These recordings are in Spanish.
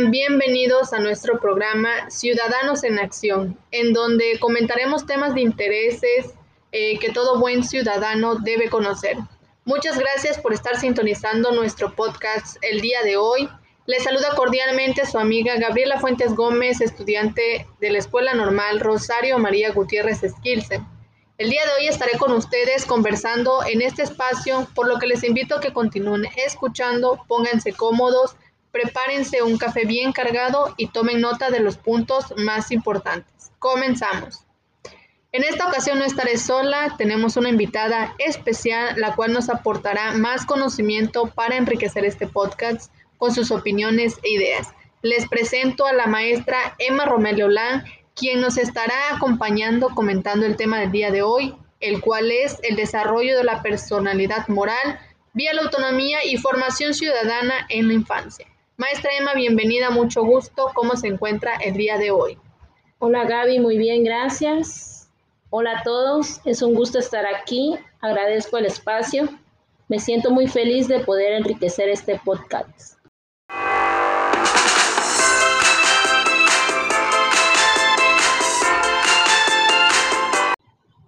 bienvenidos a nuestro programa Ciudadanos en Acción, en donde comentaremos temas de intereses eh, que todo buen ciudadano debe conocer. Muchas gracias por estar sintonizando nuestro podcast el día de hoy. Les saluda cordialmente su amiga Gabriela Fuentes Gómez, estudiante de la Escuela Normal Rosario María Gutiérrez Esquilce. El día de hoy estaré con ustedes conversando en este espacio, por lo que les invito a que continúen escuchando, pónganse cómodos, prepárense un café bien cargado y tomen nota de los puntos más importantes. Comenzamos. En esta ocasión no estaré sola, tenemos una invitada especial, la cual nos aportará más conocimiento para enriquecer este podcast con sus opiniones e ideas. Les presento a la maestra Emma Romelio Lan, quien nos estará acompañando comentando el tema del día de hoy, el cual es el desarrollo de la personalidad moral vía la autonomía y formación ciudadana en la infancia. Maestra Emma, bienvenida, mucho gusto. ¿Cómo se encuentra el día de hoy? Hola Gaby, muy bien, gracias. Hola a todos, es un gusto estar aquí. Agradezco el espacio. Me siento muy feliz de poder enriquecer este podcast.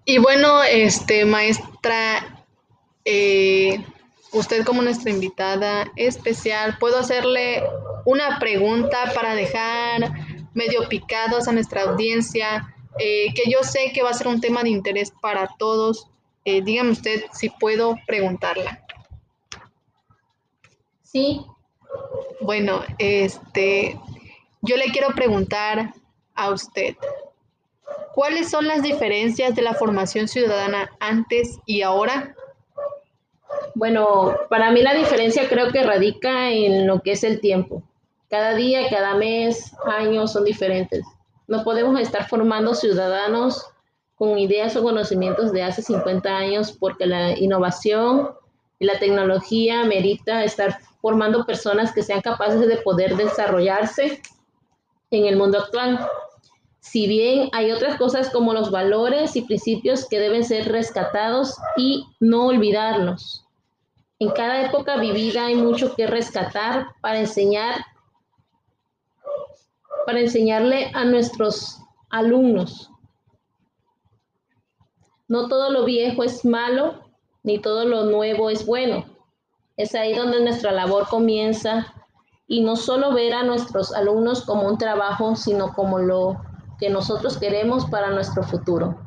Y bueno, este, maestra, eh, usted como nuestra invitada especial, ¿puedo hacerle una pregunta para dejar medio picados a nuestra audiencia? Eh, que yo sé que va a ser un tema de interés para todos. Eh, dígame usted si puedo preguntarla. Sí. Bueno, este, yo le quiero preguntar a usted. ¿Cuáles son las diferencias de la formación ciudadana antes y ahora? Bueno, para mí la diferencia creo que radica en lo que es el tiempo. Cada día, cada mes, años son diferentes. No podemos estar formando ciudadanos con ideas o conocimientos de hace 50 años porque la innovación y la tecnología merita estar formando personas que sean capaces de poder desarrollarse en el mundo actual. Si bien hay otras cosas como los valores y principios que deben ser rescatados y no olvidarlos. En cada época vivida hay mucho que rescatar para enseñar para enseñarle a nuestros alumnos. No todo lo viejo es malo, ni todo lo nuevo es bueno. Es ahí donde nuestra labor comienza y no solo ver a nuestros alumnos como un trabajo, sino como lo que nosotros queremos para nuestro futuro.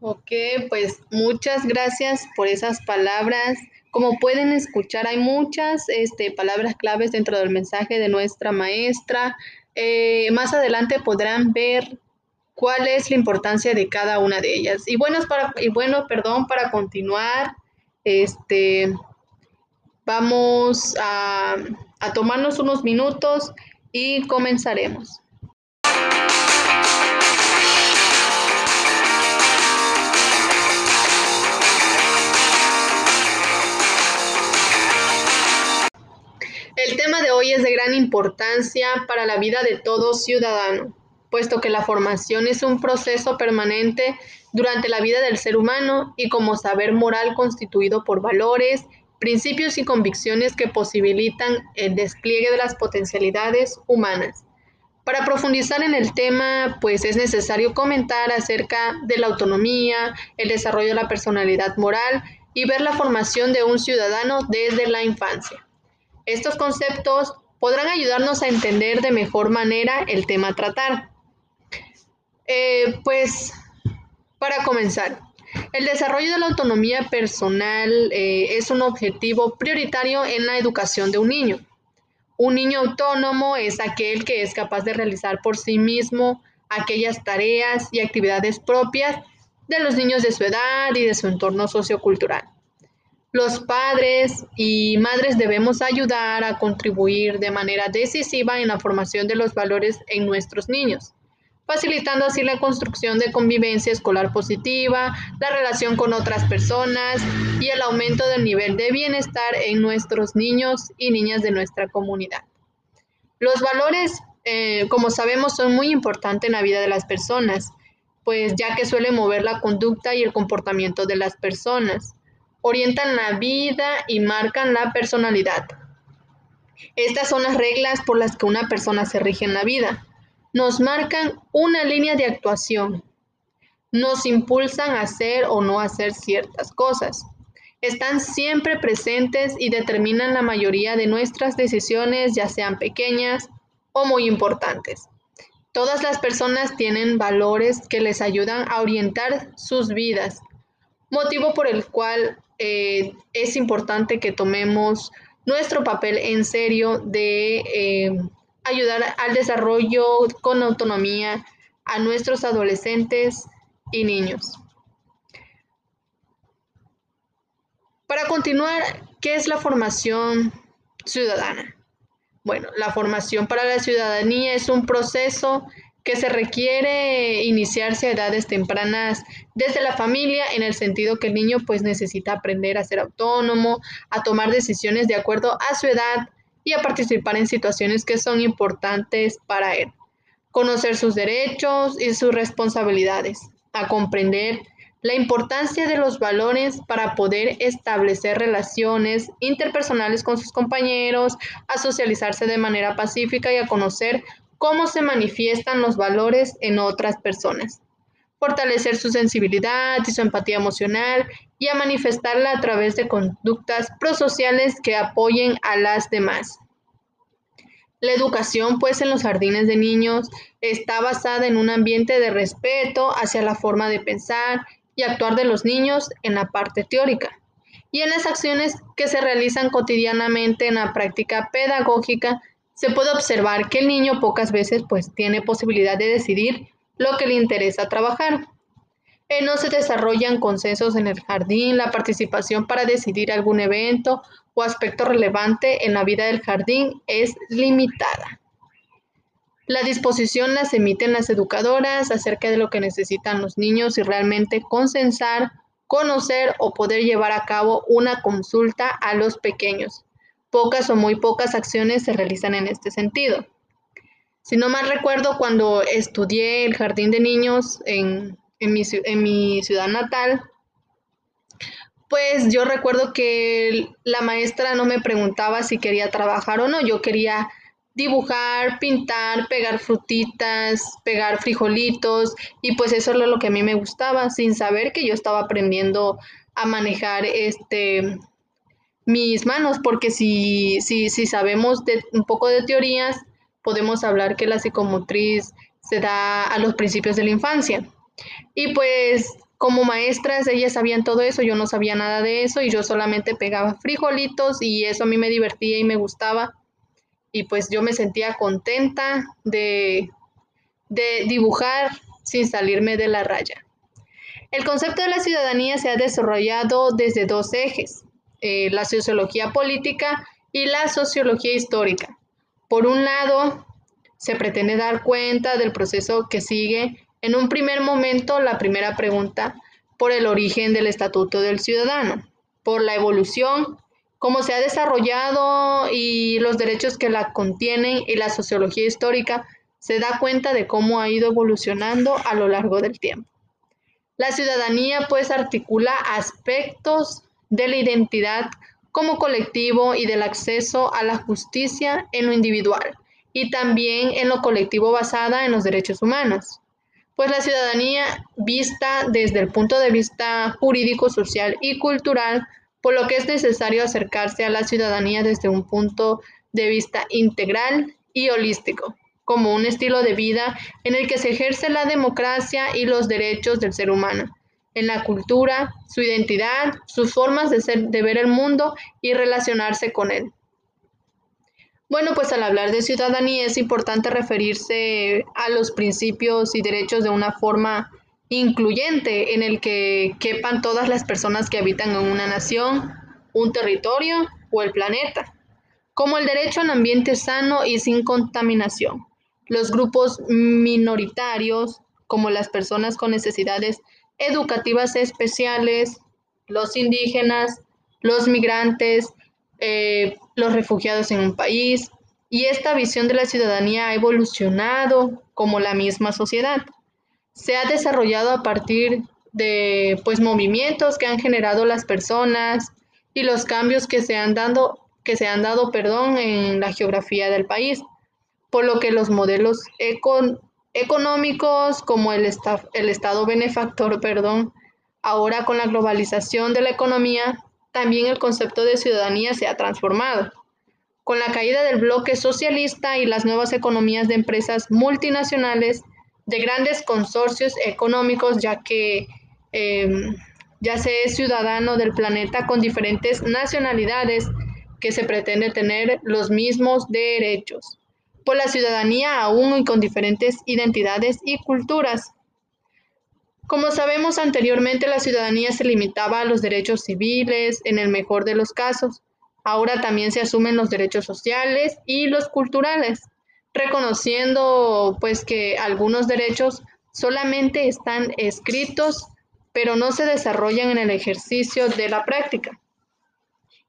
Ok, pues muchas gracias por esas palabras. Como pueden escuchar, hay muchas este, palabras claves dentro del mensaje de nuestra maestra. Eh, más adelante podrán ver cuál es la importancia de cada una de ellas. Y bueno, para, y bueno perdón, para continuar, este, vamos a, a tomarnos unos minutos y comenzaremos. El tema de hoy es de gran importancia para la vida de todo ciudadano, puesto que la formación es un proceso permanente durante la vida del ser humano y como saber moral constituido por valores, principios y convicciones que posibilitan el despliegue de las potencialidades humanas. Para profundizar en el tema, pues es necesario comentar acerca de la autonomía, el desarrollo de la personalidad moral y ver la formación de un ciudadano desde la infancia. Estos conceptos podrán ayudarnos a entender de mejor manera el tema a tratar. Eh, pues, para comenzar, el desarrollo de la autonomía personal eh, es un objetivo prioritario en la educación de un niño. Un niño autónomo es aquel que es capaz de realizar por sí mismo aquellas tareas y actividades propias de los niños de su edad y de su entorno sociocultural. Los padres y madres debemos ayudar a contribuir de manera decisiva en la formación de los valores en nuestros niños, facilitando así la construcción de convivencia escolar positiva, la relación con otras personas y el aumento del nivel de bienestar en nuestros niños y niñas de nuestra comunidad. Los valores, eh, como sabemos, son muy importantes en la vida de las personas, pues ya que suelen mover la conducta y el comportamiento de las personas orientan la vida y marcan la personalidad. Estas son las reglas por las que una persona se rige en la vida. Nos marcan una línea de actuación. Nos impulsan a hacer o no hacer ciertas cosas. Están siempre presentes y determinan la mayoría de nuestras decisiones, ya sean pequeñas o muy importantes. Todas las personas tienen valores que les ayudan a orientar sus vidas, motivo por el cual eh, es importante que tomemos nuestro papel en serio de eh, ayudar al desarrollo con autonomía a nuestros adolescentes y niños. Para continuar, ¿qué es la formación ciudadana? Bueno, la formación para la ciudadanía es un proceso que se requiere iniciarse a edades tempranas desde la familia en el sentido que el niño pues necesita aprender a ser autónomo, a tomar decisiones de acuerdo a su edad y a participar en situaciones que son importantes para él, conocer sus derechos y sus responsabilidades, a comprender la importancia de los valores para poder establecer relaciones interpersonales con sus compañeros, a socializarse de manera pacífica y a conocer cómo se manifiestan los valores en otras personas, fortalecer su sensibilidad y su empatía emocional y a manifestarla a través de conductas prosociales que apoyen a las demás. La educación, pues, en los jardines de niños está basada en un ambiente de respeto hacia la forma de pensar y actuar de los niños en la parte teórica y en las acciones que se realizan cotidianamente en la práctica pedagógica se puede observar que el niño pocas veces pues tiene posibilidad de decidir lo que le interesa trabajar. No se desarrollan consensos en el jardín, la participación para decidir algún evento o aspecto relevante en la vida del jardín es limitada. La disposición las emiten las educadoras acerca de lo que necesitan los niños y realmente consensar, conocer o poder llevar a cabo una consulta a los pequeños. Pocas o muy pocas acciones se realizan en este sentido. Si no mal recuerdo, cuando estudié el jardín de niños en, mi, en mi ciudad natal, pues yo recuerdo que la maestra no me preguntaba si quería trabajar o no, yo quería dibujar, pintar, pegar frutitas, pegar frijolitos y pues eso era lo que a mí me gustaba, sin saber que yo estaba aprendiendo a manejar este mis manos, porque si, si, si sabemos de, un poco de teorías, podemos hablar que la psicomotriz se da a los principios de la infancia. Y pues como maestras, ellas sabían todo eso, yo no sabía nada de eso y yo solamente pegaba frijolitos y eso a mí me divertía y me gustaba. Y pues yo me sentía contenta de, de dibujar sin salirme de la raya. El concepto de la ciudadanía se ha desarrollado desde dos ejes. Eh, la sociología política y la sociología histórica. Por un lado, se pretende dar cuenta del proceso que sigue en un primer momento la primera pregunta por el origen del Estatuto del Ciudadano, por la evolución, cómo se ha desarrollado y los derechos que la contienen y la sociología histórica se da cuenta de cómo ha ido evolucionando a lo largo del tiempo. La ciudadanía pues articula aspectos de la identidad como colectivo y del acceso a la justicia en lo individual y también en lo colectivo basada en los derechos humanos. Pues la ciudadanía vista desde el punto de vista jurídico, social y cultural, por lo que es necesario acercarse a la ciudadanía desde un punto de vista integral y holístico, como un estilo de vida en el que se ejerce la democracia y los derechos del ser humano, en la cultura, su identidad, sus formas de, ser, de ver el mundo y relacionarse con él. Bueno, pues al hablar de ciudadanía es importante referirse a los principios y derechos de una forma incluyente en el que quepan todas las personas que habitan en una nación, un territorio o el planeta, como el derecho a un ambiente sano y sin contaminación. Los grupos minoritarios, como las personas con necesidades educativas especiales, los indígenas, los migrantes, eh, los refugiados en un país, y esta visión de la ciudadanía ha evolucionado como la misma sociedad. Se ha desarrollado a partir de pues movimientos que han generado las personas y los cambios que se han dado que se han dado, perdón, en la geografía del país, por lo que los modelos económicos como el, el Estado benefactor, perdón, ahora con la globalización de la economía, también el concepto de ciudadanía se ha transformado. Con la caída del bloque socialista y las nuevas economías de empresas multinacionales, de grandes consorcios económicos, ya que em, ya se es ciudadano del planeta con diferentes nacionalidades que se pretende tener los mismos derechos. Por la ciudadanía aún y con diferentes identidades y culturas. Como sabemos anteriormente, la ciudadanía se limitaba a los derechos civiles, en el mejor de los casos. Ahora también se asumen los derechos sociales y los culturales, reconociendo pues que algunos derechos solamente están escritos pero no se desarrollan en el ejercicio de la práctica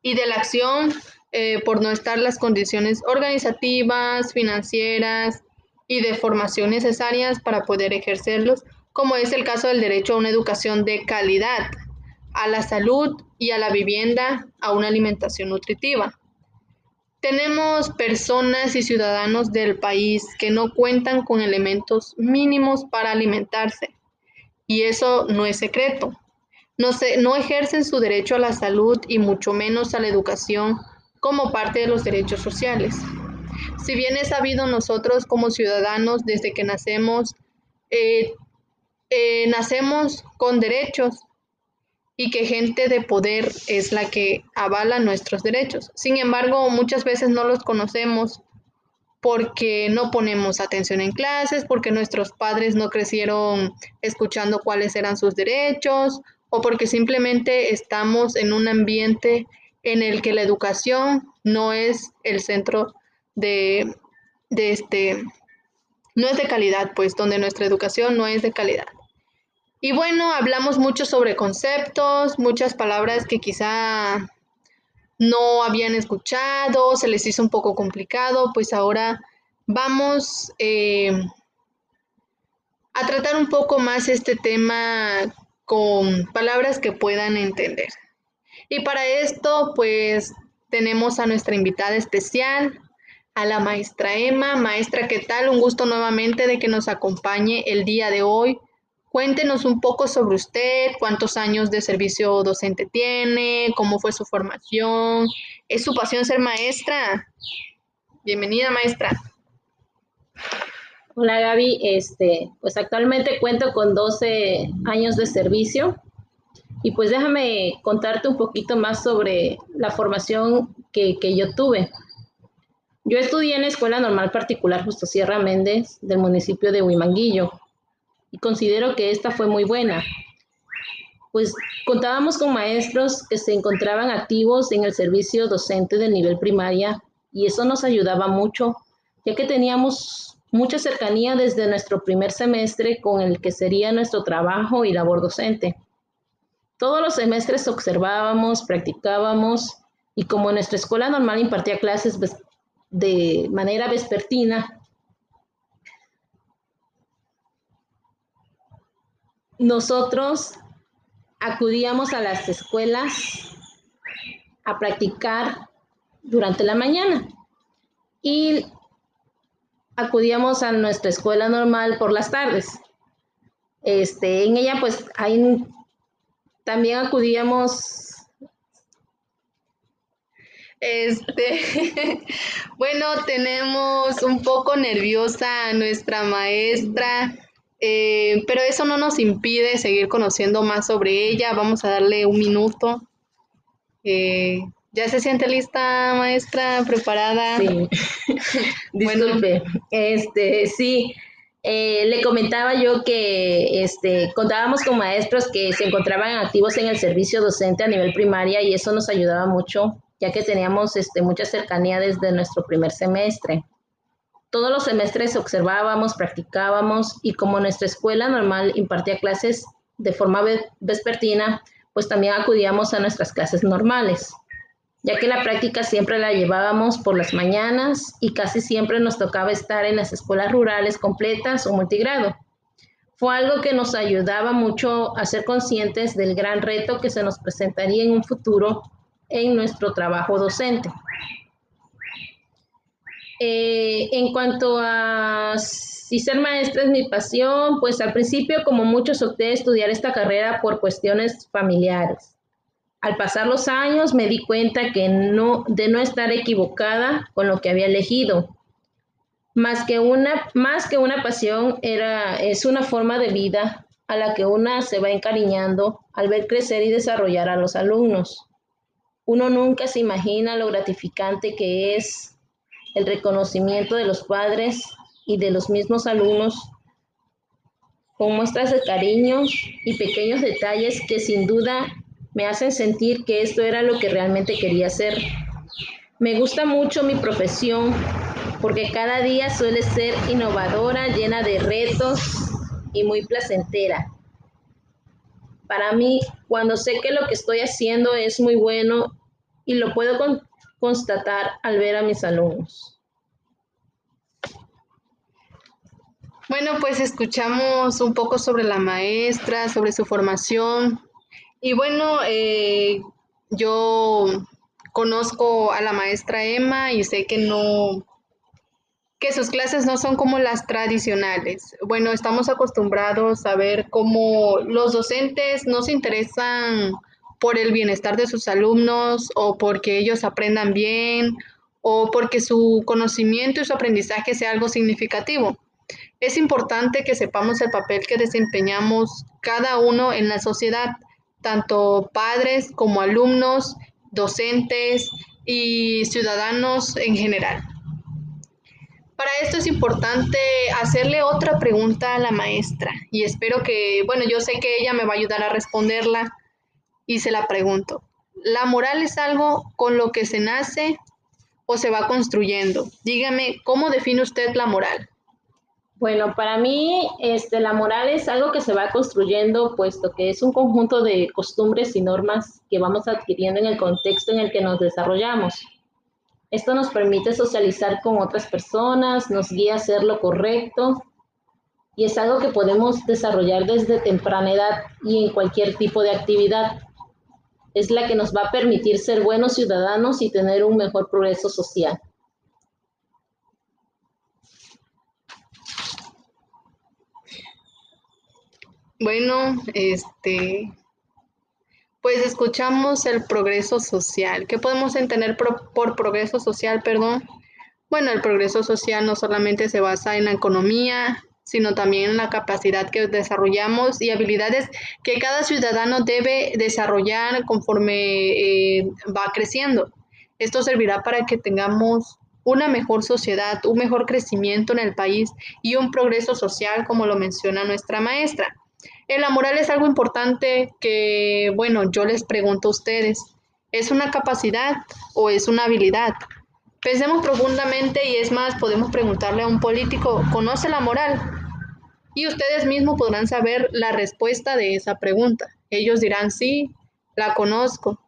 y de la acción eh, por no estar las condiciones organizativas, financieras y de formación necesarias para poder ejercerlos, como es el caso del derecho a una educación de calidad, a la salud y a la vivienda, a una alimentación nutritiva. Tenemos personas y ciudadanos del país que no cuentan con elementos mínimos para alimentarse y eso no es secreto. No, se, no ejercen su derecho a la salud y mucho menos a la educación como parte de los derechos sociales. Si bien es sabido nosotros como ciudadanos desde que nacemos, eh, eh, nacemos con derechos y que gente de poder es la que avala nuestros derechos. Sin embargo, muchas veces no los conocemos porque no ponemos atención en clases, porque nuestros padres no crecieron escuchando cuáles eran sus derechos o porque simplemente estamos en un ambiente en el que la educación no es el centro de, de este, no es de calidad, pues donde nuestra educación no es de calidad. Y bueno, hablamos mucho sobre conceptos, muchas palabras que quizá no habían escuchado, se les hizo un poco complicado, pues ahora vamos eh, a tratar un poco más este tema con palabras que puedan entender. Y para esto, pues tenemos a nuestra invitada especial, a la maestra Emma. Maestra, ¿qué tal? Un gusto nuevamente de que nos acompañe el día de hoy Cuéntenos un poco sobre usted, cuántos años de servicio docente tiene, cómo fue su formación. ¿Es su pasión ser maestra? Bienvenida, maestra. Hola Gaby, este, pues actualmente cuento con 12 años de servicio y pues déjame contarte un poquito más sobre la formación que, que yo tuve. Yo estudié en la Escuela Normal Particular Justo Sierra Méndez del municipio de Huimanguillo y considero que esta fue muy buena. Pues contábamos con maestros que se encontraban activos en el servicio docente del nivel primaria y eso nos ayudaba mucho, ya que teníamos mucha cercanía desde nuestro primer semestre con el que sería nuestro trabajo y labor docente. Todos los semestres observábamos, practicábamos y como nuestra escuela normal impartía clases de manera vespertina, nosotros acudíamos a las escuelas a practicar durante la mañana y acudíamos a nuestra escuela normal por las tardes. Este, en ella pues ahí también acudíamos este, bueno, tenemos un poco nerviosa a nuestra maestra. Eh, pero eso no nos impide seguir conociendo más sobre ella. Vamos a darle un minuto. Eh, ¿Ya se siente lista, maestra? ¿Preparada? Sí. Disculpe. Este, sí. Eh, le comentaba yo que este, contábamos con maestros que se encontraban activos en el servicio docente a nivel primaria y eso nos ayudaba mucho, ya que teníamos este, mucha cercanía desde nuestro primer semestre. Todos los semestres observábamos, practicábamos y como nuestra escuela normal impartía clases de forma vespertina, pues también acudíamos a nuestras clases normales, ya que la práctica siempre la llevábamos por las mañanas y casi siempre nos tocaba estar en las escuelas rurales completas o multigrado. Fue algo que nos ayudaba mucho a ser conscientes del gran reto que se nos presentaría en un futuro en nuestro trabajo docente. Eh, en cuanto a si ser maestra es mi pasión, pues al principio, como muchos, opté estudiar esta carrera por cuestiones familiares. Al pasar los años me di cuenta que no, de no estar equivocada con lo que había elegido. Más que una, más que una pasión, era, es una forma de vida a la que una se va encariñando al ver crecer y desarrollar a los alumnos. Uno nunca se imagina lo gratificante que es el reconocimiento de los padres y de los mismos alumnos con muestras de cariño y pequeños detalles que sin duda me hacen sentir que esto era lo que realmente quería hacer. Me gusta mucho mi profesión porque cada día suele ser innovadora, llena de retos y muy placentera. Para mí, cuando sé que lo que estoy haciendo es muy bueno y lo puedo constatar al ver a mis alumnos. Bueno, pues escuchamos un poco sobre la maestra, sobre su formación. Y bueno, eh, yo conozco a la maestra Emma y sé que no, que sus clases no son como las tradicionales. Bueno, estamos acostumbrados a ver cómo los docentes no se interesan por el bienestar de sus alumnos o porque ellos aprendan bien o porque su conocimiento y su aprendizaje sea algo significativo. Es importante que sepamos el papel que desempeñamos cada uno en la sociedad, tanto padres como alumnos, docentes y ciudadanos en general. Para esto es importante hacerle otra pregunta a la maestra y espero que, bueno, yo sé que ella me va a ayudar a responderla y se la pregunto. ¿La moral es algo con lo que se nace o se va construyendo? Dígame, ¿cómo define usted la moral? Bueno, para mí este, la moral es algo que se va construyendo, puesto que es un conjunto de costumbres y normas que vamos adquiriendo en el contexto en el que nos desarrollamos. Esto nos permite socializar con otras personas, nos guía a hacer lo correcto y es algo que podemos desarrollar desde temprana edad y en cualquier tipo de actividad es la que nos va a permitir ser buenos ciudadanos y tener un mejor progreso social. Bueno, este, pues escuchamos el progreso social. ¿Qué podemos entender por, por, progreso social, perdón? Bueno, el progreso social no solamente se basa en la economía, sino también en la capacidad que desarrollamos y habilidades que cada ciudadano debe desarrollar conforme eh, va creciendo. Esto servirá para que tengamos una mejor sociedad, un mejor crecimiento en el país y un progreso social, como lo menciona nuestra maestra. En la moral es algo importante que, bueno, yo les pregunto a ustedes, ¿es una capacidad o es una habilidad? Pensemos profundamente y es más, podemos preguntarle a un político, ¿conoce la moral? Y ustedes mismos podrán saber la respuesta de esa pregunta. Ellos dirán, sí, la conozco.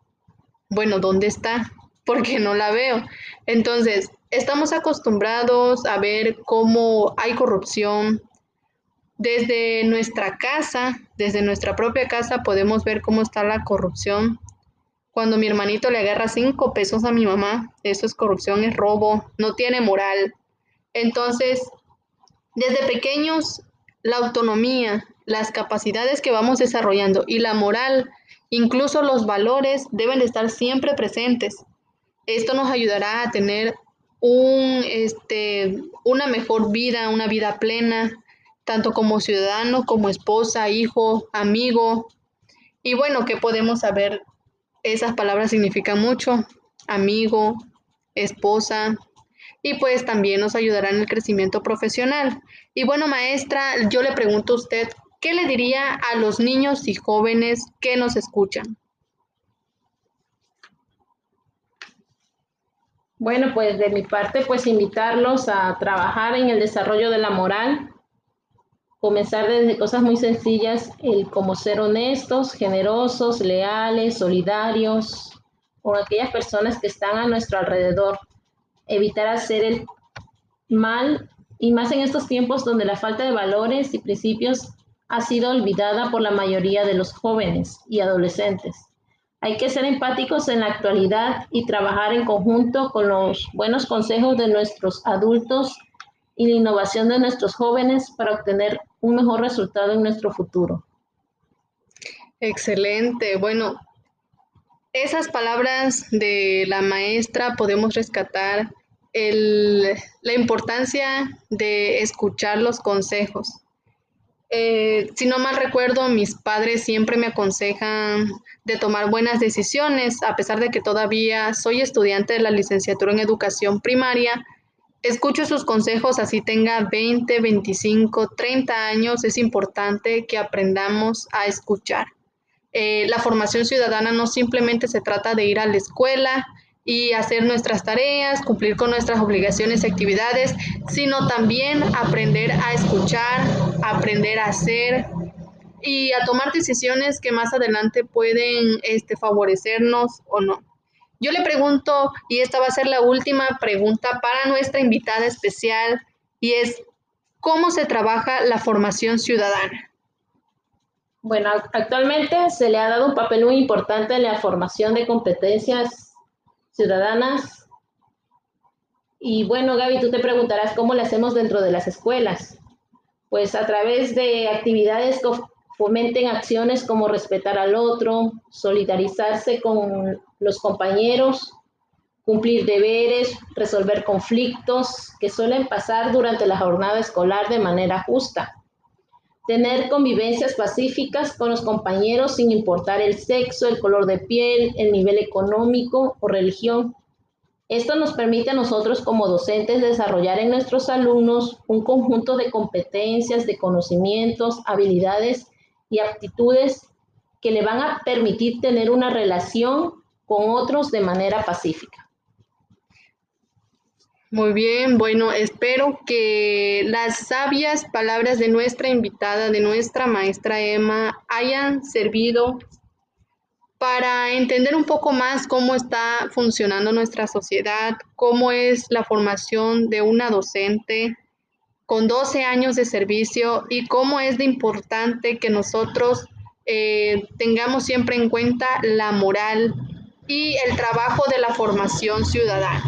Bueno, ¿dónde está? Porque no la veo. Entonces, estamos acostumbrados a ver cómo hay corrupción. Desde nuestra casa, desde nuestra propia casa, podemos ver cómo está la corrupción cuando mi hermanito le agarra cinco pesos a mi mamá, eso es corrupción, es robo, no tiene moral. Entonces, desde pequeños, la autonomía, las capacidades que vamos desarrollando y la moral, incluso los valores, deben de estar siempre presentes. Esto nos ayudará a tener un, este, una mejor vida, una vida plena, tanto como ciudadano, como esposa, hijo, amigo. Y bueno, ¿qué podemos saber esas palabras significan mucho, amigo, esposa, y pues también nos ayudará en el crecimiento profesional. Y bueno, maestra, yo le pregunto a usted, ¿qué le diría a los niños y jóvenes que nos escuchan? Bueno, pues de mi parte, pues invitarlos a trabajar en el desarrollo de la moral, comenzar desde cosas muy sencillas, el como ser honestos, generosos, leales, solidarios con aquellas personas que están a nuestro alrededor, evitar hacer el mal y más en estos tiempos donde la falta de valores y principios ha sido olvidada por la mayoría de los jóvenes y adolescentes. Hay que ser empáticos en la actualidad y trabajar en conjunto con los buenos consejos de nuestros adultos y la innovación de nuestros jóvenes para obtener un mejor resultado en nuestro futuro. Excelente. Bueno, esas palabras de la maestra podemos rescatar la importancia de escuchar los consejos. Eh, si no mal recuerdo, mis padres siempre me aconsejan de tomar buenas decisiones, a pesar de que todavía soy estudiante de la licenciatura en educación primaria. Escucho sus consejos, así tenga 20, 25, 30 años, es importante que aprendamos a escuchar. Eh, la formación ciudadana no simplemente se trata de ir a la escuela, y hacer nuestras tareas, cumplir con nuestras obligaciones y actividades, sino también aprender a escuchar, aprender a hacer y a tomar decisiones que más adelante pueden este, favorecernos o no. Yo le pregunto, y esta va a ser la última pregunta para nuestra invitada especial, y es, ¿cómo se trabaja la formación ciudadana? Bueno, actualmente se le ha dado un papel muy importante en la formación de competencias ciudadanas. Y bueno, Gaby, tú te preguntarás cómo lo hacemos dentro de las escuelas. Pues a través de actividades fomenten acciones como respetar al otro, solidarizarse con los compañeros, cumplir deberes, resolver conflictos que suelen pasar durante la jornada escolar de manera justa tener convivencias pacíficas con los compañeros sin importar el sexo, el color de piel, el nivel económico o religión. Esto nos permite a nosotros como docentes desarrollar en nuestros alumnos un conjunto de competencias, de conocimientos, habilidades y aptitudes que le van a permitir tener una relación con otros de manera pacífica. Muy bien, bueno, espero que las sabias palabras de nuestra invitada, de nuestra maestra Emma, hayan servido para entender un poco más cómo está funcionando nuestra sociedad, cómo es la formación de una docente con 12 años de servicio y cómo es de importante que nosotros eh, tengamos siempre en cuenta la moral y el trabajo de la formación ciudadana.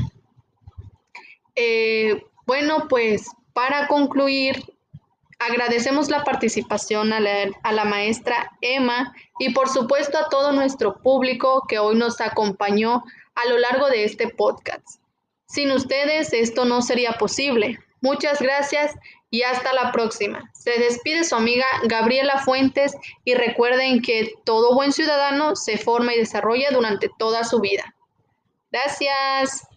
Eh, bueno, pues para concluir, agradecemos la participación a la, a la, maestra Emma y por supuesto a todo nuestro público que hoy nos acompañó a lo largo de este podcast. Sin ustedes esto no sería posible. Muchas gracias y hasta la próxima. Se despide su amiga Gabriela Fuentes y recuerden que todo buen ciudadano se forma y desarrolla durante toda su vida. Gracias.